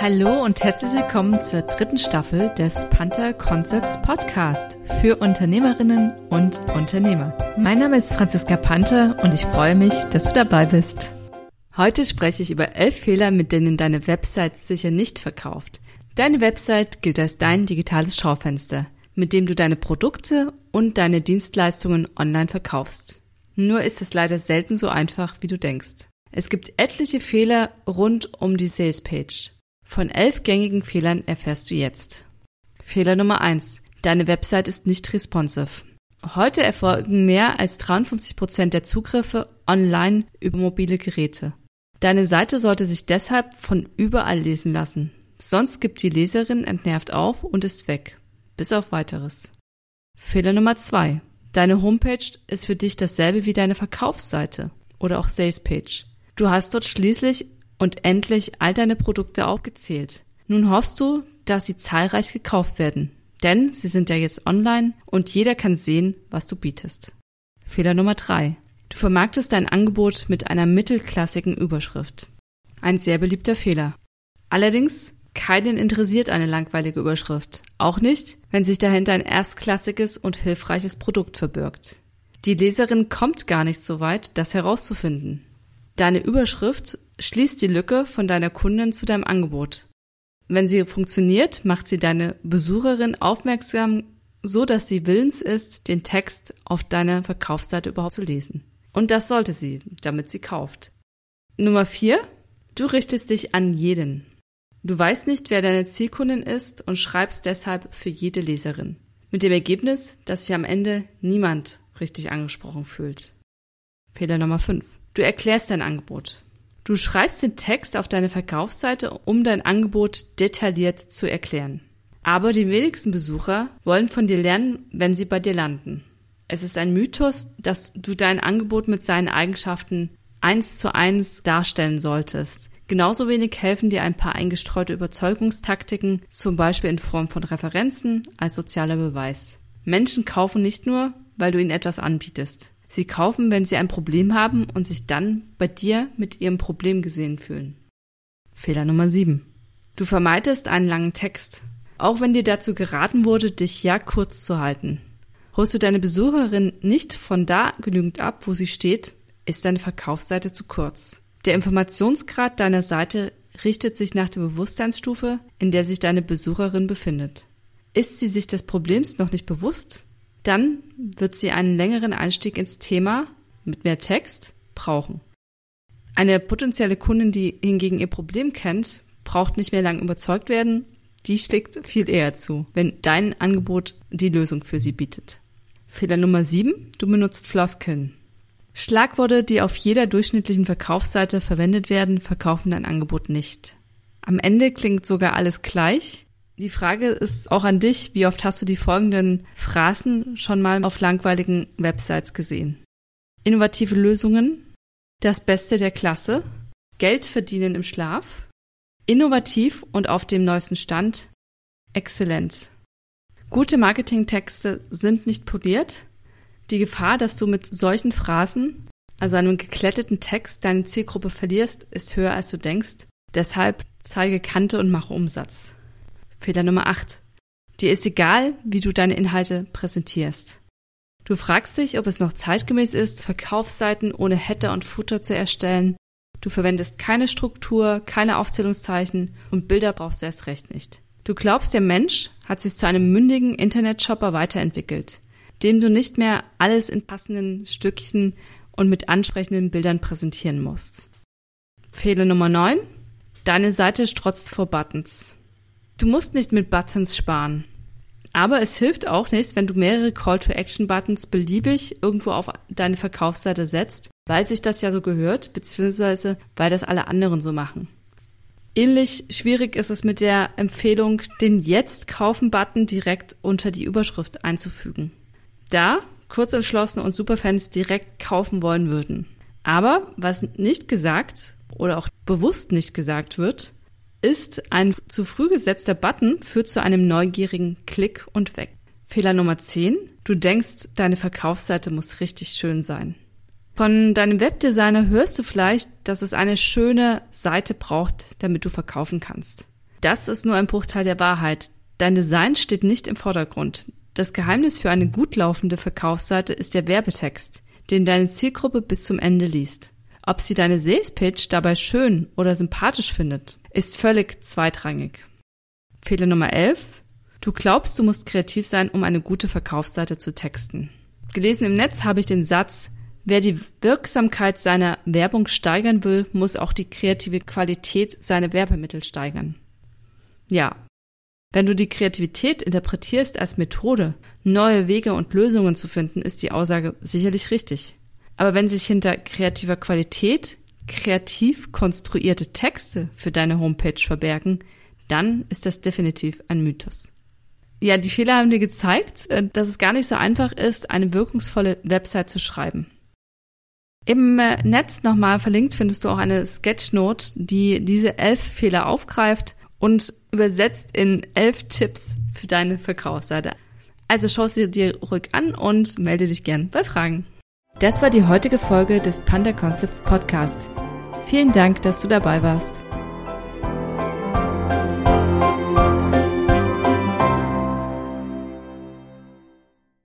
Hallo und herzlich willkommen zur dritten Staffel des Panther Concepts Podcast für Unternehmerinnen und Unternehmer. Mein Name ist Franziska Panther und ich freue mich, dass du dabei bist. Heute spreche ich über elf Fehler, mit denen deine Website sicher nicht verkauft. Deine Website gilt als dein digitales Schaufenster, mit dem du deine Produkte und deine Dienstleistungen online verkaufst. Nur ist es leider selten so einfach, wie du denkst. Es gibt etliche Fehler rund um die Salespage. Von elf gängigen Fehlern erfährst du jetzt. Fehler Nummer eins: Deine Website ist nicht responsive. Heute erfolgen mehr als 53 Prozent der Zugriffe online über mobile Geräte. Deine Seite sollte sich deshalb von überall lesen lassen. Sonst gibt die Leserin entnervt auf und ist weg. Bis auf weiteres. Fehler Nummer zwei: Deine Homepage ist für dich dasselbe wie deine Verkaufsseite oder auch Salespage. Du hast dort schließlich und endlich all deine Produkte aufgezählt. Nun hoffst du, dass sie zahlreich gekauft werden, denn sie sind ja jetzt online und jeder kann sehen, was du bietest. Fehler Nummer drei: Du vermarktest dein Angebot mit einer mittelklassigen Überschrift. Ein sehr beliebter Fehler. Allerdings keinen interessiert eine langweilige Überschrift, auch nicht, wenn sich dahinter ein erstklassiges und hilfreiches Produkt verbirgt. Die Leserin kommt gar nicht so weit, das herauszufinden. Deine Überschrift schließt die Lücke von deiner Kundin zu deinem Angebot. Wenn sie funktioniert, macht sie deine Besucherin aufmerksam, so dass sie willens ist, den Text auf deiner Verkaufsseite überhaupt zu lesen. Und das sollte sie, damit sie kauft. Nummer vier: Du richtest dich an jeden. Du weißt nicht, wer deine Zielkundin ist und schreibst deshalb für jede Leserin. Mit dem Ergebnis, dass sich am Ende niemand richtig angesprochen fühlt. Fehler Nummer 5. Du erklärst dein Angebot. Du schreibst den Text auf deine Verkaufsseite, um dein Angebot detailliert zu erklären. Aber die wenigsten Besucher wollen von dir lernen, wenn sie bei dir landen. Es ist ein Mythos, dass du dein Angebot mit seinen Eigenschaften eins zu eins darstellen solltest. Genauso wenig helfen dir ein paar eingestreute Überzeugungstaktiken, zum Beispiel in Form von Referenzen als sozialer Beweis. Menschen kaufen nicht nur, weil du ihnen etwas anbietest. Sie kaufen, wenn sie ein Problem haben und sich dann bei dir mit ihrem Problem gesehen fühlen. Fehler Nummer 7. Du vermeidest einen langen Text. Auch wenn dir dazu geraten wurde, dich ja kurz zu halten. Holst du deine Besucherin nicht von da genügend ab, wo sie steht, ist deine Verkaufsseite zu kurz. Der Informationsgrad deiner Seite richtet sich nach der Bewusstseinsstufe, in der sich deine Besucherin befindet. Ist sie sich des Problems noch nicht bewusst, dann wird sie einen längeren Einstieg ins Thema mit mehr Text brauchen. Eine potenzielle Kundin, die hingegen ihr Problem kennt, braucht nicht mehr lang überzeugt werden, die schlägt viel eher zu, wenn dein Angebot die Lösung für sie bietet. Fehler Nummer 7, du benutzt Floskeln. Schlagworte, die auf jeder durchschnittlichen Verkaufsseite verwendet werden, verkaufen dein Angebot nicht. Am Ende klingt sogar alles gleich, die Frage ist auch an dich, wie oft hast du die folgenden Phrasen schon mal auf langweiligen Websites gesehen? Innovative Lösungen, das Beste der Klasse, Geld verdienen im Schlaf, innovativ und auf dem neuesten Stand, exzellent. Gute Marketingtexte sind nicht poliert. Die Gefahr, dass du mit solchen Phrasen, also einem gekletteten Text, deine Zielgruppe verlierst, ist höher als du denkst. Deshalb zeige Kante und mache Umsatz. Fehler Nummer 8. Dir ist egal, wie du deine Inhalte präsentierst. Du fragst dich, ob es noch zeitgemäß ist, Verkaufsseiten ohne Header und Footer zu erstellen. Du verwendest keine Struktur, keine Aufzählungszeichen und Bilder brauchst du erst recht nicht. Du glaubst, der Mensch hat sich zu einem mündigen Internetshopper weiterentwickelt, dem du nicht mehr alles in passenden Stückchen und mit ansprechenden Bildern präsentieren musst. Fehler Nummer 9. Deine Seite strotzt vor Buttons. Du musst nicht mit Buttons sparen. Aber es hilft auch nicht, wenn du mehrere Call-to-Action-Buttons beliebig irgendwo auf deine Verkaufsseite setzt, weil sich das ja so gehört, beziehungsweise weil das alle anderen so machen. Ähnlich schwierig ist es mit der Empfehlung, den Jetzt kaufen-Button direkt unter die Überschrift einzufügen. Da Kurzentschlossene und Superfans direkt kaufen wollen würden. Aber was nicht gesagt oder auch bewusst nicht gesagt wird, ist, ein zu früh gesetzter Button führt zu einem neugierigen Klick und weg. Fehler Nummer 10. Du denkst, deine Verkaufsseite muss richtig schön sein. Von deinem Webdesigner hörst du vielleicht, dass es eine schöne Seite braucht, damit du verkaufen kannst. Das ist nur ein Bruchteil der Wahrheit. Dein Design steht nicht im Vordergrund. Das Geheimnis für eine gut laufende Verkaufsseite ist der Werbetext, den deine Zielgruppe bis zum Ende liest. Ob sie deine Sales Pitch dabei schön oder sympathisch findet, ist völlig zweitrangig. Fehler Nummer 11. Du glaubst, du musst kreativ sein, um eine gute Verkaufsseite zu texten. Gelesen im Netz habe ich den Satz, wer die Wirksamkeit seiner Werbung steigern will, muss auch die kreative Qualität seiner Werbemittel steigern. Ja, wenn du die Kreativität interpretierst als Methode, neue Wege und Lösungen zu finden, ist die Aussage sicherlich richtig. Aber wenn sich hinter kreativer Qualität kreativ konstruierte Texte für deine Homepage verbergen, dann ist das definitiv ein Mythos. Ja, die Fehler haben dir gezeigt, äh, dass es gar nicht so einfach ist, eine wirkungsvolle Website zu schreiben. Im äh, Netz nochmal verlinkt findest du auch eine Sketchnote, die diese elf Fehler aufgreift und übersetzt in elf Tipps für deine Verkaufsseite. Also schau sie dir ruhig an und melde dich gern bei Fragen. Das war die heutige Folge des Panda Concepts Podcast. Vielen Dank, dass du dabei warst.